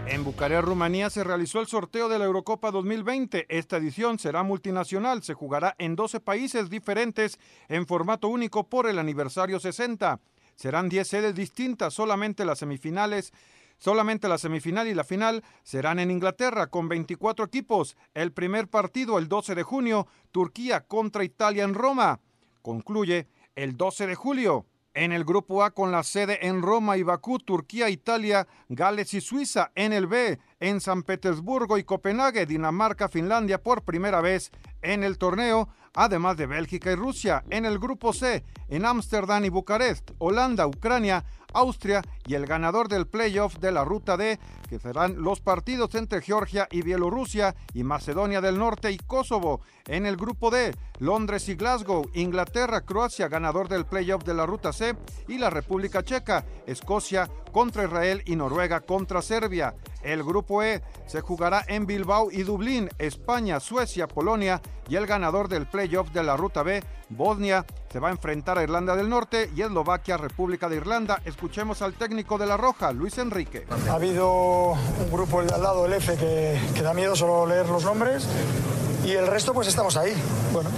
En Bucarest, Rumanía, se realizó el sorteo de la Eurocopa 2020. Esta edición será multinacional, se jugará en 12 países diferentes en formato único por el aniversario 60. Serán 10 sedes distintas, solamente las semifinales, solamente la semifinal y la final serán en Inglaterra con 24 equipos. El primer partido el 12 de junio, Turquía contra Italia en Roma. Concluye el 12 de julio. En el grupo A con la sede en Roma y Bakú, Turquía, Italia, Gales y Suiza. En el B, en San Petersburgo y Copenhague, Dinamarca, Finlandia por primera vez en el torneo, además de Bélgica y Rusia. En el grupo C, en Ámsterdam y Bucarest, Holanda, Ucrania, Austria y el ganador del playoff de la Ruta D, que serán los partidos entre Georgia y Bielorrusia y Macedonia del Norte y Kosovo. En el grupo D, Londres y Glasgow, Inglaterra, Croacia, ganador del playoff de la Ruta C y la República Checa, Escocia contra Israel y Noruega contra Serbia. El grupo E se jugará en Bilbao y Dublín, España, Suecia, Polonia y el ganador del playoff de la Ruta B, Bosnia, se va a enfrentar a Irlanda del Norte y Eslovaquia, República de Irlanda. Escuchemos al técnico de La Roja, Luis Enrique. Ha habido un grupo de al lado, el F, que, que da miedo solo leer los nombres y el resto pues estamos ahí. Bueno,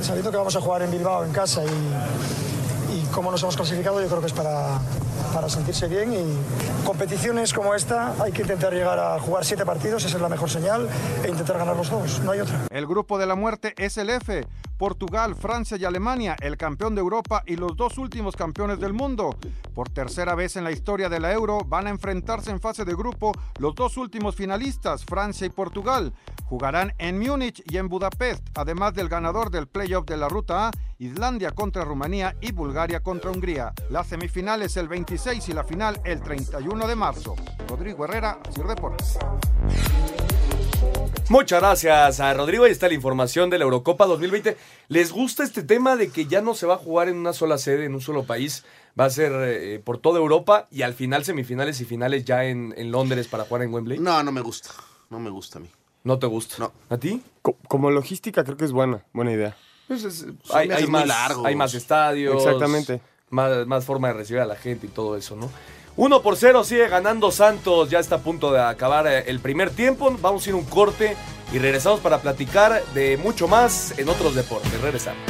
sabiendo que vamos a jugar en Bilbao, en casa y, y cómo nos hemos clasificado, yo creo que es para, para sentirse bien y competiciones como esta hay que intentar llegar a jugar siete partidos, esa es la mejor señal e intentar ganar los dos, no hay otra. El grupo de la muerte es el F. Portugal, Francia y Alemania, el campeón de Europa y los dos últimos campeones del mundo. Por tercera vez en la historia de la Euro van a enfrentarse en fase de grupo los dos últimos finalistas, Francia y Portugal. Jugarán en Múnich y en Budapest, además del ganador del playoff de la Ruta A, Islandia contra Rumanía y Bulgaria contra Hungría. Las semifinales el 26 y la final el 31 de marzo. Rodrigo Herrera, Sir Deportes. Muchas gracias a Rodrigo. Ahí está la información de la Eurocopa 2020. ¿Les gusta este tema de que ya no se va a jugar en una sola sede, en un solo país? Va a ser eh, por toda Europa y al final semifinales y finales ya en, en Londres para jugar en Wembley. No, no me gusta. No me gusta a mí. ¿No te gusta? No. ¿A ti? Co- Como logística creo que es buena, buena idea. Pues es- hay, más, largos. hay más estadios. Exactamente. Más, más forma de recibir a la gente y todo eso, ¿no? 1 por 0 sigue ganando Santos. Ya está a punto de acabar eh, el primer tiempo. Vamos a ir a un corte y regresamos para platicar de mucho más en otros deportes. Regresamos.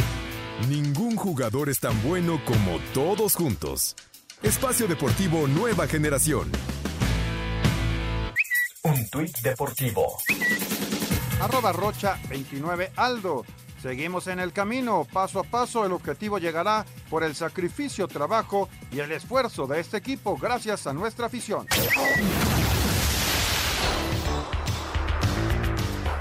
Ningún jugador es tan bueno como todos juntos. Espacio Deportivo Nueva Generación. Un tuit deportivo. Arroba Rocha 29 Aldo. Seguimos en el camino, paso a paso el objetivo llegará por el sacrificio, trabajo y el esfuerzo de este equipo gracias a nuestra afición.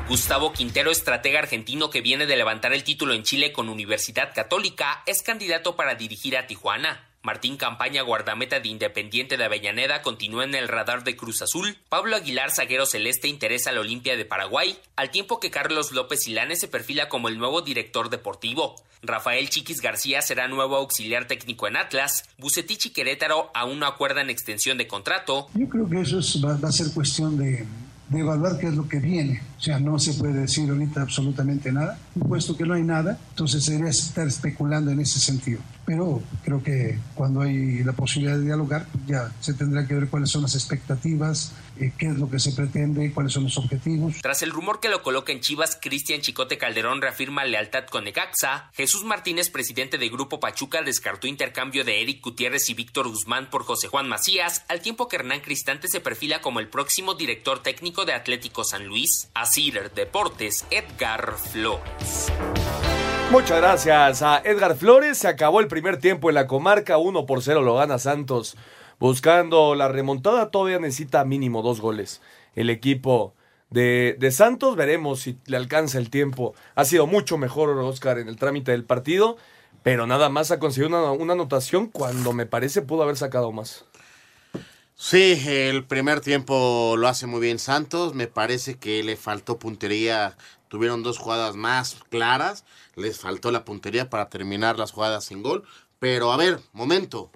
Gustavo Quintero, estratega argentino que viene de levantar el título en Chile con Universidad Católica, es candidato para dirigir a Tijuana. Martín Campaña, guardameta de Independiente de Avellaneda, continúa en el radar de Cruz Azul. Pablo Aguilar, zaguero celeste, interesa al Olimpia de Paraguay, al tiempo que Carlos López Silane se perfila como el nuevo director deportivo. Rafael Chiquis García será nuevo auxiliar técnico en Atlas. Bucetich y Querétaro aún no acuerdan extensión de contrato. Yo creo que eso es- va a ser cuestión de, de evaluar qué es lo que viene. O sea, no se puede decir ahorita absolutamente nada. Puesto que no hay nada, entonces sería estar especulando en ese sentido. Pero creo que cuando hay la posibilidad de dialogar, ya se tendrá que ver cuáles son las expectativas, qué es lo que se pretende, cuáles son los objetivos. Tras el rumor que lo coloca en Chivas, Cristian Chicote Calderón reafirma lealtad con Necaxa. Jesús Martínez, presidente de Grupo Pachuca, descartó intercambio de Eric Gutiérrez y Víctor Guzmán por José Juan Macías, al tiempo que Hernán Cristante se perfila como el próximo director técnico de Atlético San Luis. Asir Deportes, Edgar Flores. Muchas gracias a Edgar Flores. Se acabó el primer tiempo en la comarca. 1 por 0 lo gana Santos. Buscando la remontada, todavía necesita mínimo dos goles. El equipo de, de Santos, veremos si le alcanza el tiempo. Ha sido mucho mejor Oscar en el trámite del partido, pero nada más ha conseguido una, una anotación cuando me parece pudo haber sacado más. Sí, el primer tiempo lo hace muy bien Santos. Me parece que le faltó puntería. Tuvieron dos jugadas más claras. Les faltó la puntería para terminar las jugadas sin gol. Pero a ver, momento.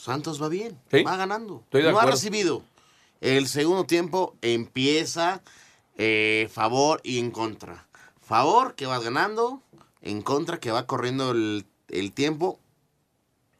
Santos va bien. Sí. Va ganando. Estoy de no ha recibido. El segundo tiempo empieza eh, favor y en contra. Favor que vas ganando. En contra que va corriendo el, el tiempo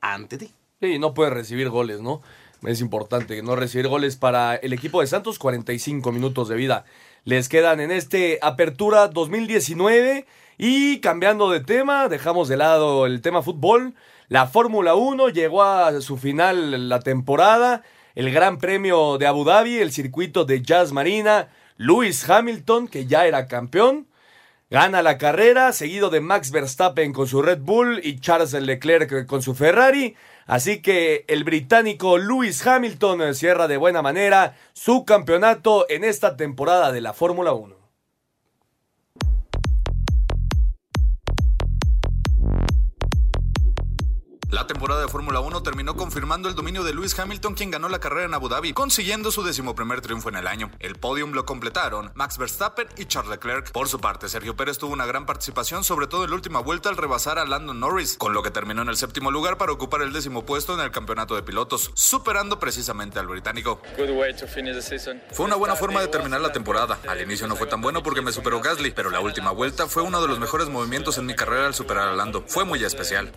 ante ti. Sí, no puede recibir goles, ¿no? Es importante no recibir goles para el equipo de Santos, 45 minutos de vida. Les quedan en este Apertura 2019 y cambiando de tema, dejamos de lado el tema fútbol. La Fórmula 1 llegó a su final la temporada, el Gran Premio de Abu Dhabi, el circuito de Jazz Marina, Lewis Hamilton, que ya era campeón, gana la carrera, seguido de Max Verstappen con su Red Bull y Charles Leclerc con su Ferrari. Así que el británico Lewis Hamilton cierra de buena manera su campeonato en esta temporada de la Fórmula 1. La temporada de Fórmula 1 terminó confirmando el dominio de Lewis Hamilton, quien ganó la carrera en Abu Dhabi, consiguiendo su decimoprimer triunfo en el año. El podium lo completaron Max Verstappen y Charles Leclerc. Por su parte, Sergio Pérez tuvo una gran participación, sobre todo en la última vuelta al rebasar a Landon Norris, con lo que terminó en el séptimo lugar para ocupar el décimo puesto en el campeonato de pilotos, superando precisamente al británico. Fue una buena forma de terminar la temporada. Al inicio no fue tan bueno porque me superó Gasly, pero la última vuelta fue uno de los mejores movimientos en mi carrera al superar a Lando. Fue muy especial.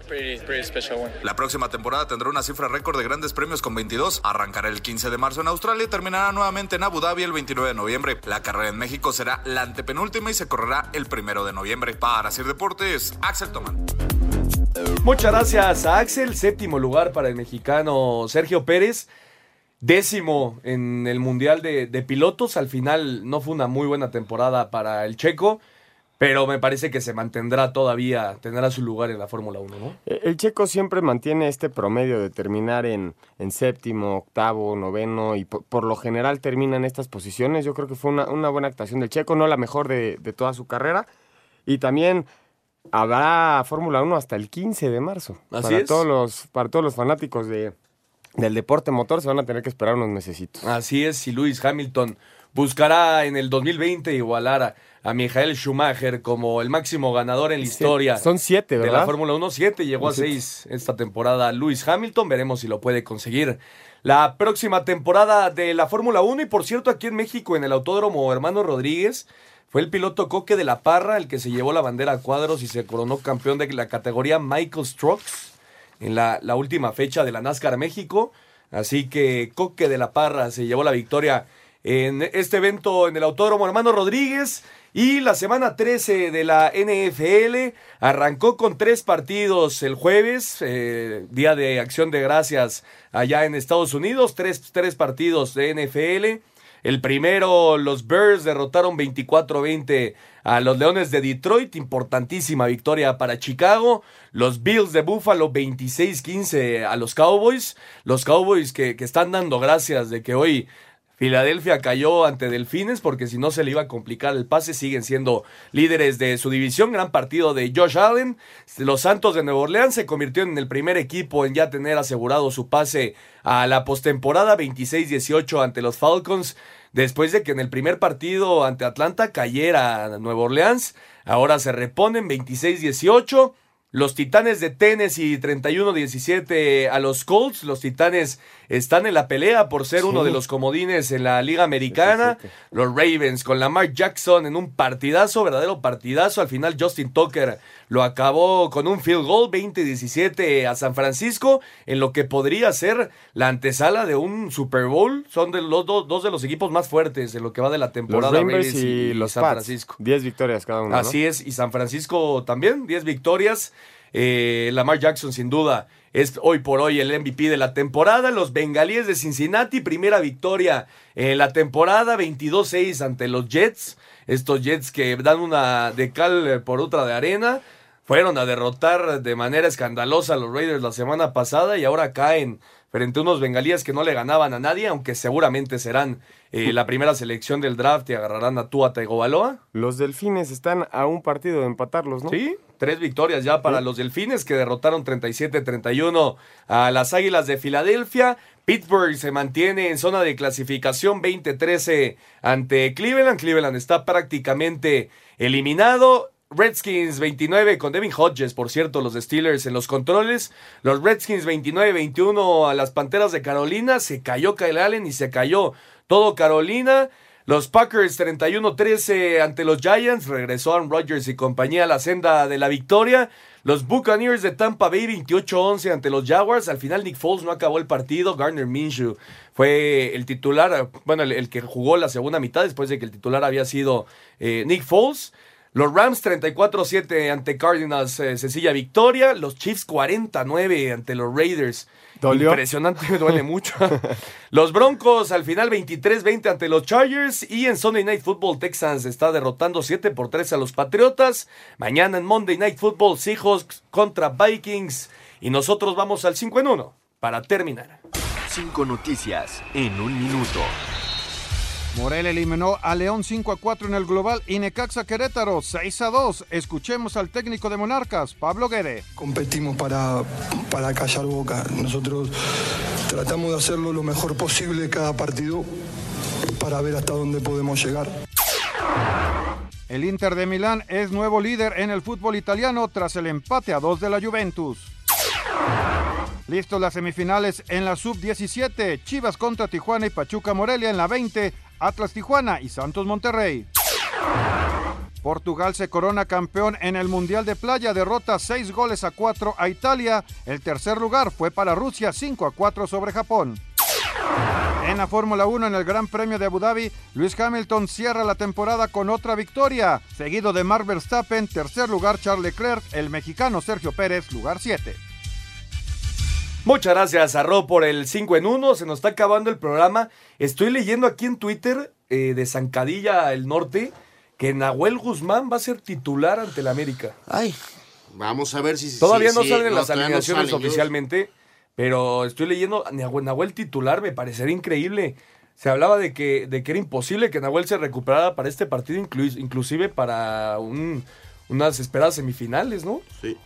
La próxima temporada tendrá una cifra récord de grandes premios con 22. Arrancará el 15 de marzo en Australia y terminará nuevamente en Abu Dhabi el 29 de noviembre. La carrera en México será la antepenúltima y se correrá el primero de noviembre. Para Sir Deportes, Axel Toman. Muchas gracias a Axel, séptimo lugar para el mexicano Sergio Pérez. Décimo en el Mundial de Pilotos. Al final no fue una muy buena temporada para el checo. Pero me parece que se mantendrá todavía, tendrá su lugar en la Fórmula 1, ¿no? Eh, El checo siempre mantiene este promedio de terminar en, en séptimo, octavo, noveno y por, por, lo general termina en estas posiciones. Yo creo que fue una, una buena actuación del checo, no la mejor de, de toda su carrera. Y también habrá Fórmula 1 hasta el 15 de marzo. Así para es. Todos los, para todos los fanáticos de, del deporte motor se van a tener que esperar unos mesecitos. Así es, y Lewis Hamilton buscará en el 2020 igualar a, a Michael Schumacher como el máximo ganador en la historia. Son siete, De ¿verdad? la Fórmula 1, siete, llegó a seis esta temporada Lewis Hamilton, veremos si lo puede conseguir. La próxima temporada de la Fórmula 1 y por cierto aquí en México en el Autódromo Hermano Rodríguez fue el piloto Coque de la Parra el que se llevó la bandera a cuadros y se coronó campeón de la categoría Michael Strokes en la, la última fecha de la NASCAR México. Así que Coque de la Parra se llevó la victoria en este evento en el Autódromo Hermano Rodríguez. Y la semana 13 de la NFL arrancó con tres partidos el jueves, eh, Día de Acción de Gracias allá en Estados Unidos, tres, tres partidos de NFL. El primero, los Bears derrotaron 24-20 a los Leones de Detroit, importantísima victoria para Chicago. Los Bills de Buffalo 26-15 a los Cowboys. Los Cowboys que, que están dando gracias de que hoy Filadelfia cayó ante Delfines porque si no se le iba a complicar el pase, siguen siendo líderes de su división. Gran partido de Josh Allen. Los Santos de Nueva Orleans se convirtió en el primer equipo en ya tener asegurado su pase a la postemporada 26-18 ante los Falcons. Después de que en el primer partido ante Atlanta cayera Nueva Orleans, ahora se reponen 26-18. Los Titanes de Tennessee 31-17 a los Colts. Los Titanes están en la pelea por ser Sí. uno de los comodines en la Liga Americana. Los Ravens con Lamar Jackson en un partidazo, verdadero partidazo. Al final Justin Tucker lo acabó con un field goal 20-17 a San Francisco en lo que podría ser la antesala de un Super Bowl. Son de los dos, dos de los equipos más fuertes en lo que va de la Los temporada. Ravens Ravens y, los San Pats. Francisco. 10 victorias cada uno. ¿no? Así es, y San Francisco también, 10 victorias. Eh, Lamar Jackson, sin duda, es hoy por hoy el MVP de la temporada. Los Bengalíes de Cincinnati, primera victoria en la temporada, 22-6 ante los Jets. Estos Jets que dan una de cal por otra de arena. Fueron a derrotar de manera escandalosa a los Raiders la semana pasada y ahora caen frente a unos bengalíes que no le ganaban a nadie, aunque seguramente serán eh, la primera selección del draft y agarrarán a Tua Tagovailoa. Los delfines están a un partido de empatarlos, ¿no? Sí, tres victorias ya para los Delfines que derrotaron 37-31 a las Águilas de Filadelfia. Pittsburgh se mantiene en zona de clasificación 20-13 ante Cleveland. Cleveland está prácticamente eliminado. Redskins 29 con Devin Hodges, por cierto, los Steelers en los controles. Los Redskins 29-21 a las Panteras de Carolina. Se cayó Kyle Allen y se cayó todo Carolina. Los Packers 31-13 ante los Giants. Regresó Aaron Rodgers y compañía a la senda de la victoria. Los Buccaneers de Tampa Bay 28-11 ante los Jaguars. Al final Nick Foles no acabó el partido. Garner Minshew fue el titular, bueno, el, que jugó la segunda mitad después de que el titular había sido eh, Nick Foles. Los Rams 34-7 ante Cardinals, eh, sencilla victoria. Los Chiefs 49 ante los Raiders. ¿Dolió? Impresionante, me duele <laughs> mucho. los Broncos al final 23-20 ante los Chargers. Y en Sunday Night Football, Texans está derrotando 7 por 3 a los Patriotas. Mañana en Monday Night Football, Seahawks contra Vikings. Y nosotros vamos al 5 en 1 para terminar. Cinco noticias en un minuto. Morelia eliminó a León 5 a 4 en el global y Necaxa Querétaro 6 a 2. Escuchemos al técnico de Monarcas, Pablo Guede. Competimos para, para callar boca. Nosotros tratamos de hacerlo lo mejor posible cada partido para ver hasta dónde podemos llegar. El Inter de Milán es nuevo líder en el fútbol italiano tras el empate a 2 de la Juventus. Listos las semifinales en la sub-17, Chivas contra Tijuana y Pachuca Morelia en la 20, Atlas Tijuana y Santos Monterrey. Portugal se corona campeón en el Mundial de Playa, derrota 6 goles a 4 a Italia. El tercer lugar fue para Rusia, 5 a 4 sobre Japón. En la Fórmula 1 en el Gran Premio de Abu Dhabi, Luis Hamilton cierra la temporada con otra victoria, seguido de Mark Verstappen, tercer lugar Charles Leclerc, el mexicano Sergio Pérez, lugar 7. Muchas gracias a Ro por el 5 en 1. Se nos está acabando el programa. Estoy leyendo aquí en Twitter eh, de Zancadilla, el norte, que Nahuel Guzmán va a ser titular ante el América. Ay, vamos a ver si... Todavía no salen no, las todavía no alineaciones oficialmente, pero estoy leyendo Nahuel, Nahuel titular, me parecería increíble. Se hablaba de que, de que era imposible que Nahuel se recuperara para este partido, inclu- inclusive para un- unas esperadas semifinales, ¿no? Sí.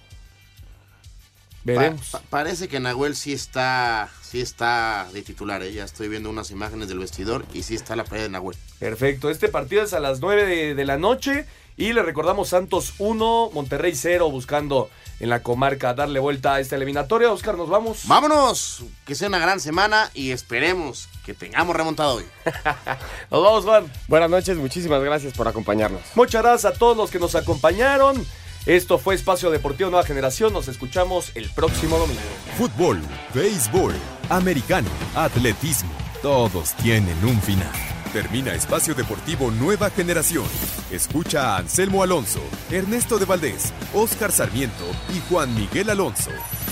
Veremos. Pa- pa- parece que Nahuel sí está, sí está de titular. ¿eh? Ya estoy viendo unas imágenes del vestidor y sí está la playa de Nahuel. Perfecto, este partido es a las 9 de, de la noche y le recordamos Santos 1, Monterrey 0, buscando en la comarca darle vuelta a esta eliminatoria. Oscar, nos vamos. Vámonos, que sea una gran semana y esperemos que tengamos remontado hoy. <laughs> Nos vamos, Juan. Buenas noches, muchísimas gracias por acompañarnos. Muchas gracias a todos los que nos acompañaron. Esto fue Espacio Deportivo Nueva Generación. Nos escuchamos el próximo domingo. Fútbol, béisbol, americano, atletismo, todos tienen un final. Termina Espacio Deportivo Nueva Generación. Escucha a Anselmo Alonso, Ernesto de Valdés, Oscar Sarmiento y Juan Miguel Alonso.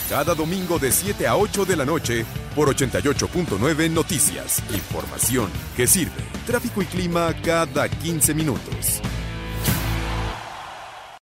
Cada domingo de 7 a 8 de la noche por 88.9 Noticias. Información que sirve. Tráfico y clima cada 15 minutos.